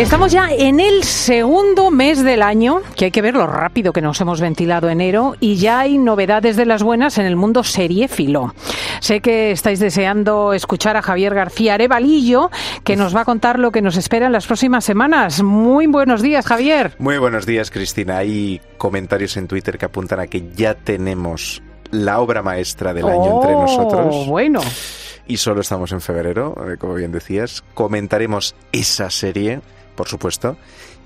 Estamos ya en el segundo mes del año, que hay que ver lo rápido que nos hemos ventilado enero, y ya hay novedades de las buenas en el mundo seriéfilo. Sé que estáis deseando escuchar a Javier García Arevalillo, que nos va a contar lo que nos espera en las próximas semanas. Muy buenos días, Javier. Muy buenos días, Cristina. Hay comentarios en Twitter que apuntan a que ya tenemos la obra maestra del año entre Oh, nosotros. Bueno. Y solo estamos en febrero, eh, como bien decías. Comentaremos esa serie, por supuesto,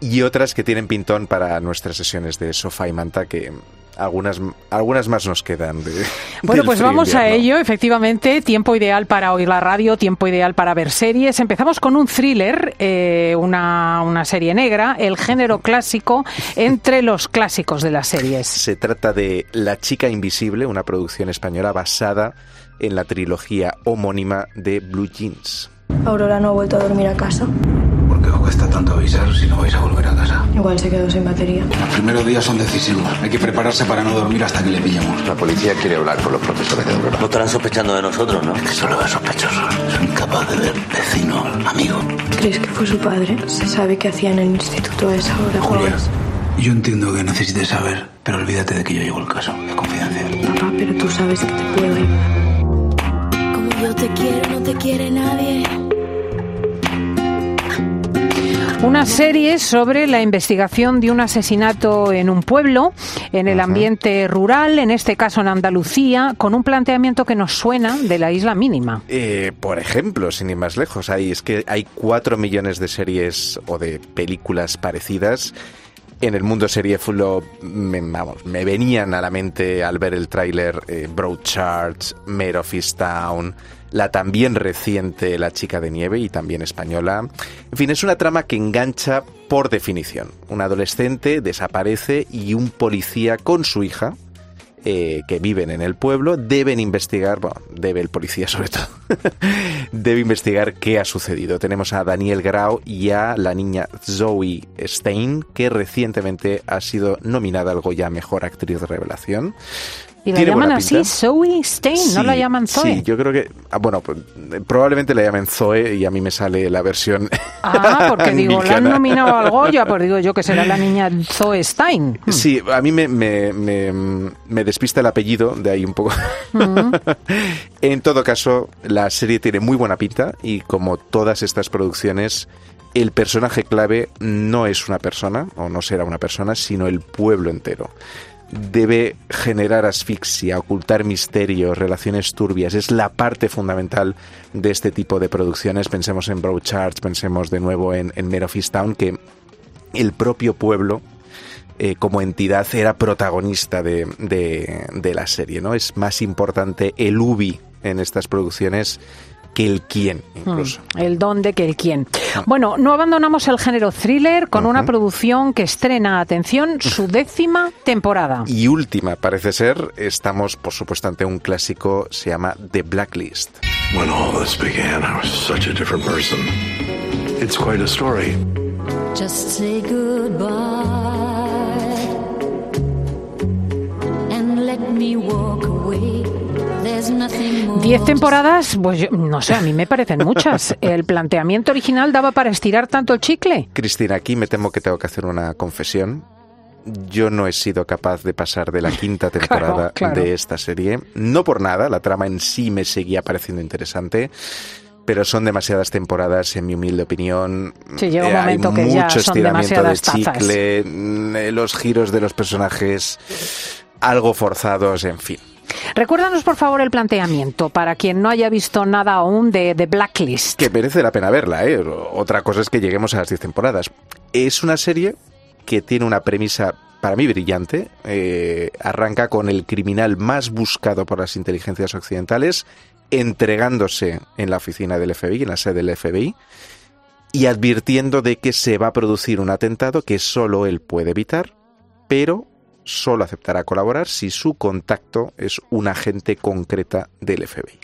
y otras que tienen pintón para nuestras sesiones de sofá y manta, que algunas, algunas más nos quedan. de- Bueno, pues vamos a ello, efectivamente, tiempo ideal para oír la radio, tiempo ideal para ver series. Empezamos con un thriller, eh, una, una serie negra, el género clásico entre los clásicos de las series. Se trata de La chica invisible, una producción española basada en la trilogía homónima de Blue Jeans. Aurora no ha vuelto a dormir a casa. ¿Por qué os cuesta tanto avisar si no vais a volver a casa? Igual se quedó sin batería. Los primeros días son decisivos. Hay que prepararse para no dormir hasta que le pillemos. La policía quiere hablar con los profesores de Aurora. No estarán sospechando de nosotros, ¿no? Que solo es sospechoso. Soy incapaz de ver vecino, amigo. ¿Crees que fue su padre? Se sabe que hacía en el instituto a esa hora. Julia, yo entiendo que necesites saber, pero olvídate de que yo llevo el caso. Es confidencial. Papá, pero tú sabes que te puedo ir. Como yo te quiero, no te quiere nadie. Una serie sobre la investigación de un asesinato en un pueblo, en el ambiente rural, en este caso en Andalucía, con un planteamiento que nos suena de la isla mínima. Eh, por ejemplo, sin ir más lejos, hay, es que hay cuatro millones de series o de películas parecidas. En el mundo seriéfilo, me, vamos, me venían a la mente al ver el tráiler eh, Broadchurch, Mare of Easttown, la también reciente La chica de nieve y también española. En fin, es una trama que engancha por definición. Un adolescente desaparece y un policía con su hija, eh, que viven en el pueblo deben investigar, bueno, debe el policía sobre todo, debe investigar qué ha sucedido. Tenemos a Daniel Grau y a la niña Zoe Stein, que recientemente ha sido nominada al Goya Mejor Actriz de Revelación. Y la llaman así. Zoe Stein, no la llaman Zoe. Sí, yo creo que, ah, bueno, pues, probablemente la llamen Zoe y a mí me sale la versión Ah, porque digo, la han nominado al Goya, pues digo yo que será la niña Zoe Stein. Sí, a mí me, me, me, me despista el apellido, de ahí un poco. en todo caso, la serie tiene muy buena pinta y como todas estas producciones, el personaje clave no es una persona, o no será una persona, sino el pueblo entero. Debe generar asfixia, ocultar misterios, relaciones turbias. Es la parte fundamental de este tipo de producciones. Pensemos en Broadchurch, pensemos de nuevo en, en Mare que el propio pueblo eh, como entidad era protagonista de, de- de la serie, ¿no? Es más importante el ubi en estas producciones que el quién, incluso. El dónde que el quién. Bueno, no abandonamos el género thriller con una producción que estrena, atención, su décima temporada. Y última, parece ser, estamos por supuesto ante un clásico, se llama The Blacklist. When all this began, I was such a different person. It's quite a story. Just say goodbye and let me walk away. Diez temporadas, pues yo- no sé, a mí me parecen muchas. ¿El planteamiento original daba para estirar tanto el chicle? Cristina, aquí me temo que tengo que hacer una confesión. Yo no he sido capaz de pasar de la quinta temporada claro. de esta serie. No por nada, la trama en sí me seguía pareciendo interesante. Pero son demasiadas temporadas, en mi humilde opinión. Sí, llega un Eh, momento Hay que ya mucho son estiramiento de tazas. chicle, mm, eh, los giros de los personajes algo forzados, en fin. Recuérdanos, por favor, el planteamiento para quien no haya visto nada aún de Blacklist. Que merece la pena verla, ¿eh? Otra cosa es que lleguemos a las 10 temporadas. Es una serie que tiene una premisa para mí brillante. Eh, arranca con el criminal más buscado por las inteligencias occidentales entregándose en la oficina del FBI, en la sede del FBI, y advirtiendo de que se va a producir un atentado que solo él puede evitar, pero solo aceptará colaborar si su contacto es un agente concreta del FBI.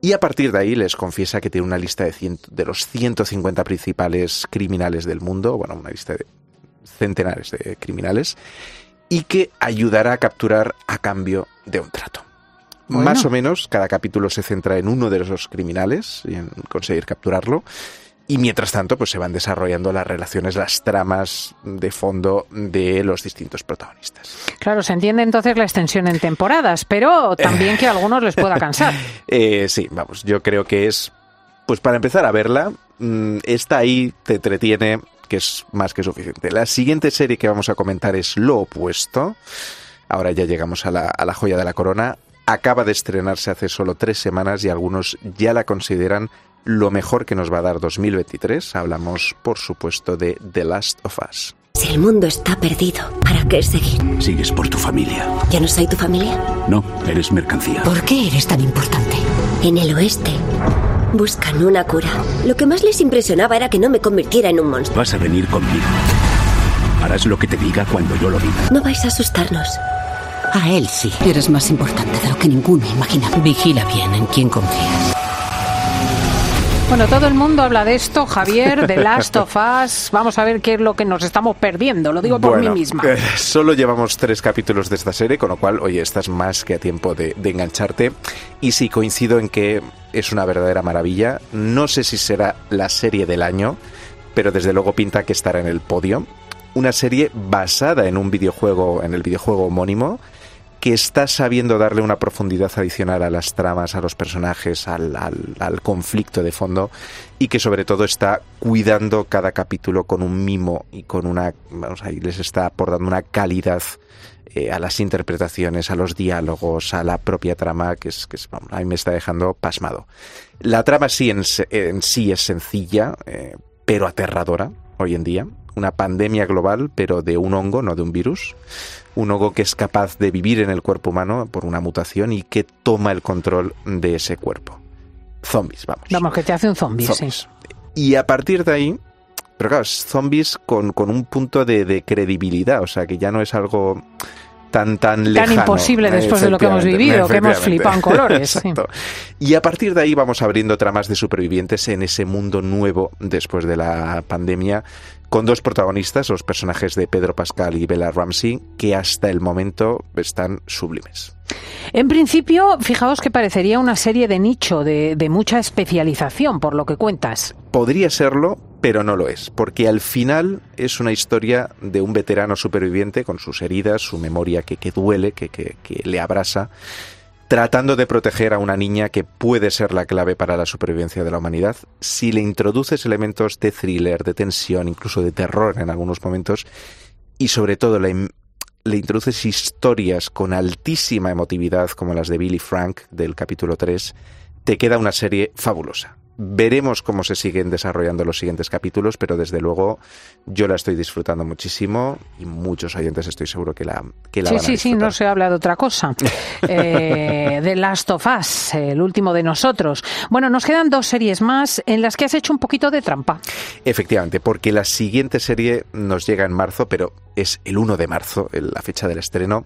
Y a partir de ahí les confiesa que tiene una lista de, cien- de los 150 principales criminales del mundo, bueno, una lista de centenares de criminales, y que ayudará a capturar a cambio de un trato. Bueno. Más o menos, cada capítulo se centra en uno de esos criminales y en conseguir capturarlo. Y mientras tanto, pues se van desarrollando las relaciones, las tramas de fondo de los distintos protagonistas. Claro, se entiende entonces la extensión en temporadas, pero también que a algunos les pueda cansar. Eh, sí, vamos, yo creo que es, pues para empezar a verla, mm, está ahí, te entretiene, que es más que suficiente. La siguiente serie que vamos a comentar es Lo opuesto. Ahora ya llegamos a la, a la joya de la corona. Acaba de estrenarse hace solo tres semanas y algunos ya la consideran lo mejor que nos va a dar 2023. Hablamos, por supuesto, de The Last of Us. Si el mundo está perdido, ¿para qué seguir? Sigues por tu familia. ¿Ya no soy tu familia? No, eres mercancía. ¿Por qué eres tan importante? En el oeste buscan una cura. Lo que más les impresionaba era que no me convirtiera en un monstruo. Vas a venir conmigo. Harás lo que te diga cuando yo lo diga. No vais a asustarnos. A él sí. Eres más importante de lo que ninguno imagina. Vigila bien en quién confías. Bueno, todo el mundo habla de esto, Javier, de Last of Us. Vamos a ver qué es lo que nos estamos perdiendo, lo digo por Bueno, mí misma. eh, solo llevamos tres capítulos de esta serie, con lo cual, oye, estás más que a tiempo de, de engancharte. Y sí, coincido en que es una verdadera maravilla. No sé si será la serie del año, pero desde luego pinta que estará en el podio. Una serie basada en un videojuego, en el videojuego homónimo, que está sabiendo darle una profundidad adicional a las tramas, a los personajes, al, al- conflicto de fondo y que sobre todo está cuidando cada capítulo con un mimo y con una, vamos ahí, les está aportando una calidad eh, a las interpretaciones, a los diálogos, a la propia trama que es, que es, a mí me está dejando pasmado. La trama sí en sí es sencilla, eh, pero aterradora hoy en día. Una pandemia global, pero de un hongo, no de un virus. Un hongo que es capaz de vivir en el cuerpo humano por una mutación y que toma el control de ese cuerpo. Zombies, vamos. Vamos, que te hace un zombie, sí. Y a partir de ahí, pero claro, es zombies con, con un punto de, de credibilidad, o sea, que ya no es algo tan tan lejano. imposible después de lo que hemos vivido, que hemos flipado en colores, sí. Y a partir de ahí vamos abriendo tramas de supervivientes en ese mundo nuevo después de la pandemia, con dos protagonistas, los personajes de Pedro Pascal y Bella Ramsey, que hasta el momento están sublimes. En principio, fijaos que parecería una serie de nicho, de, de mucha especialización, por lo que cuentas. Podría serlo, pero no lo es, porque al final es una historia de un veterano superviviente con sus heridas, su memoria que, que duele, que, que- que le abrasa, tratando de proteger a una niña que puede ser la clave para la supervivencia de la humanidad. Si le introduces elementos de thriller, de tensión, incluso de terror en algunos momentos, y sobre todo le, le introduces historias con altísima emotividad como las de Billy Frank del capítulo 3, te queda una serie fabulosa. Veremos cómo se siguen desarrollando los siguientes capítulos, pero desde luego yo la estoy disfrutando muchísimo y muchos oyentes estoy seguro que la, que la Sí, van a sí, sí, no se habla de otra cosa. Eh, The Last of Us, el último de nosotros. Bueno, nos quedan dos series más en las que has hecho un poquito de trampa. Efectivamente, porque la siguiente serie nos llega en marzo, pero es el 1 de marzo, la fecha del estreno,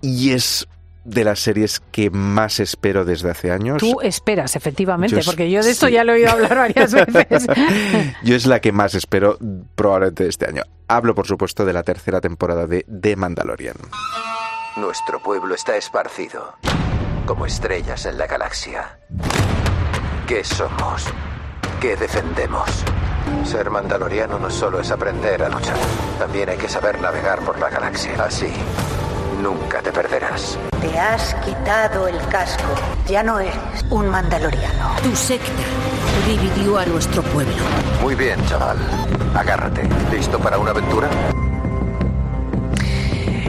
y es de las series que más espero desde hace años. Tú esperas, efectivamente, Yo es- porque yo de esto sí. ya lo he oído hablar varias veces. Yo es la que más espero probablemente de este año. Hablo, por supuesto, de la tercera temporada de The Mandalorian. Nuestro pueblo está esparcido, como estrellas en la galaxia. ¿Qué somos? ¿Qué defendemos? Ser mandaloriano no solo es aprender a luchar, también hay que saber navegar por la galaxia. Así, nunca te perderás. Te has quitado el casco. Ya no eres un mandaloriano. Tu secta dividió a nuestro pueblo. Muy bien, chaval. Agárrate. ¿Listo para una aventura?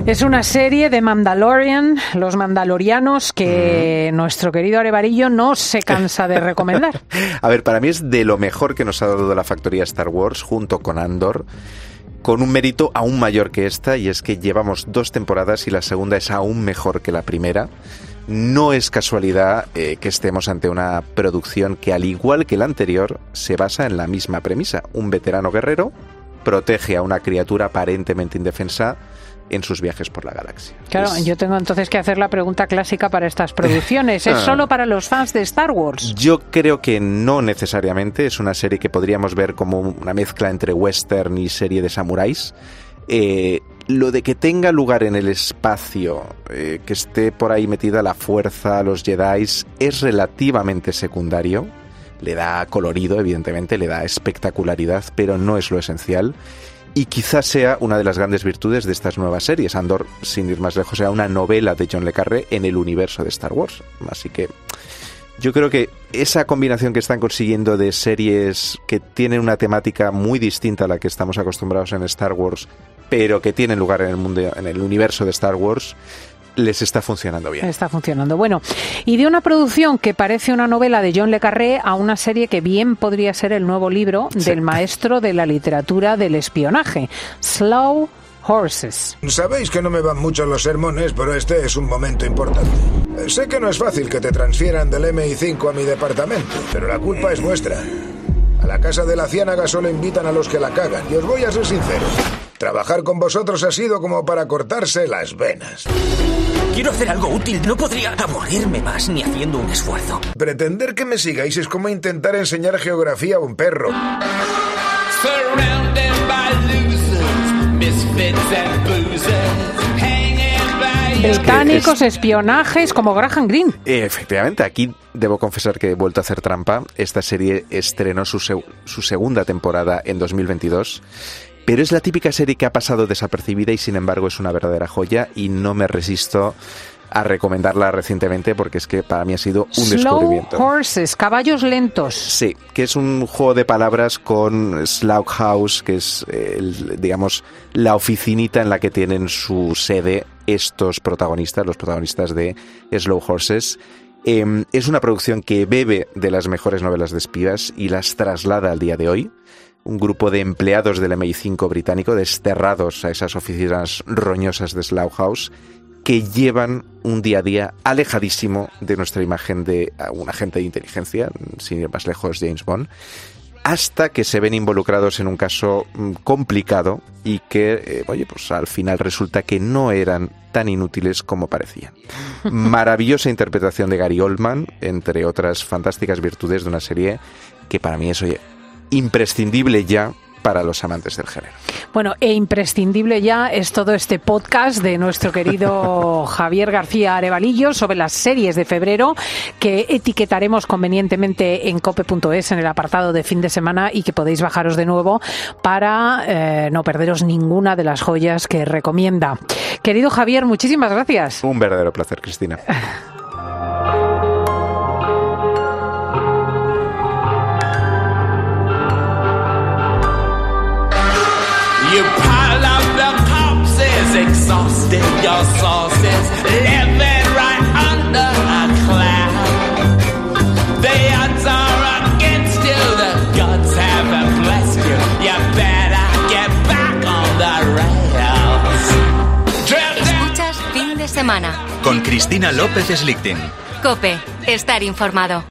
Es una serie de Mandalorian, los mandalorianos, que nuestro querido Arevarillo no se cansa de recomendar. A ver, para mí es de lo mejor que nos ha dado la factoría Star Wars junto con Andor, con un mérito aún mayor que esta, y es que llevamos dos temporadas y la segunda es aún mejor que la primera. No es casualidad eh, que estemos ante una producción que, al igual que la anterior, se basa en la misma premisa. Un veterano guerrero protege a una criatura aparentemente indefensa en sus viajes por la galaxia. Claro, Es- yo tengo entonces que hacer la pregunta clásica para estas producciones. ¿Es Ah. solo para los fans de Star Wars? Yo creo que no necesariamente. Es una serie que podríamos ver como una mezcla entre western y serie de samuráis. Eh, lo de que tenga lugar en el espacio, eh, que esté por ahí metida la fuerza, los Jedi, es relativamente secundario. le da colorido, evidentemente, le da espectacularidad, pero no es lo esencial. Y quizás sea una de las grandes virtudes de estas nuevas series. Andor, sin ir más lejos, sea una novela de John Le Carré en el universo de Star Wars. Así que yo creo que esa combinación que están consiguiendo de series que tienen una temática muy distinta a la que estamos acostumbrados en Star Wars, pero que tienen lugar en el mundo, en el universo de Star Wars, les está funcionando bien. Está funcionando. Bueno, y de una producción que parece una novela de John Le Carré a una serie que bien podría ser el nuevo libro del maestro de la literatura del espionaje, Slow Horses. Sabéis que no me van mucho los sermones, pero este es un momento importante. Sé que no es fácil que te transfieran del MI5 a mi departamento, pero la culpa es vuestra. A la casa de la ciénaga solo invitan a los que la cagan, y os voy a ser sincero. Trabajar con vosotros ha sido como para cortarse las venas. Quiero hacer algo útil, no podría aburrirme más ni haciendo un esfuerzo. Pretender que me sigáis es como intentar enseñar geografía a un perro. Británicos, espionajes como Graham Greene. Efectivamente, aquí debo confesar que he vuelto a hacer trampa. Esta serie estrenó su, su segunda temporada en 2022 pero es la típica serie que ha pasado desapercibida y sin embargo es una verdadera joya y no me resisto a recomendarla recientemente porque es que para mí ha sido un Slow descubrimiento. Horses, caballos lentos. Sí, que es un juego de palabras con Slough House, que es, el, digamos, la oficinita en la que tienen su sede estos protagonistas, los protagonistas de Slow Horses. Eh, es una producción que bebe de las mejores novelas de espías y las traslada al día de hoy un grupo de empleados del MI5 británico desterrados a esas oficinas roñosas de Slough House que llevan un día a día alejadísimo de nuestra imagen de un agente de inteligencia, sin ir más lejos, James Bond, hasta que se ven involucrados en un caso complicado y que, eh, oye, pues al final resulta que no eran tan inútiles como parecían. Maravillosa interpretación de Gary Oldman, entre otras fantásticas virtudes de una serie que para mí es, oye, imprescindible ya para los amantes del género. Bueno, e imprescindible ya es todo este podcast de nuestro querido Javier García Arevalillo sobre las series de febrero que etiquetaremos convenientemente en cope.es en el apartado de fin de semana y que podéis bajaros de nuevo para eh, no perderos ninguna de las joyas que recomienda. Querido Javier, muchísimas gracias. Un verdadero placer, Cristina. You pile up the corpses, exhausted your sources, living right under a cloud. The odds are against you, the gods haven't blessed you. You better get back on the rails. Escuchas fin de semana con Cristina López Slichting. Cope, estar informado.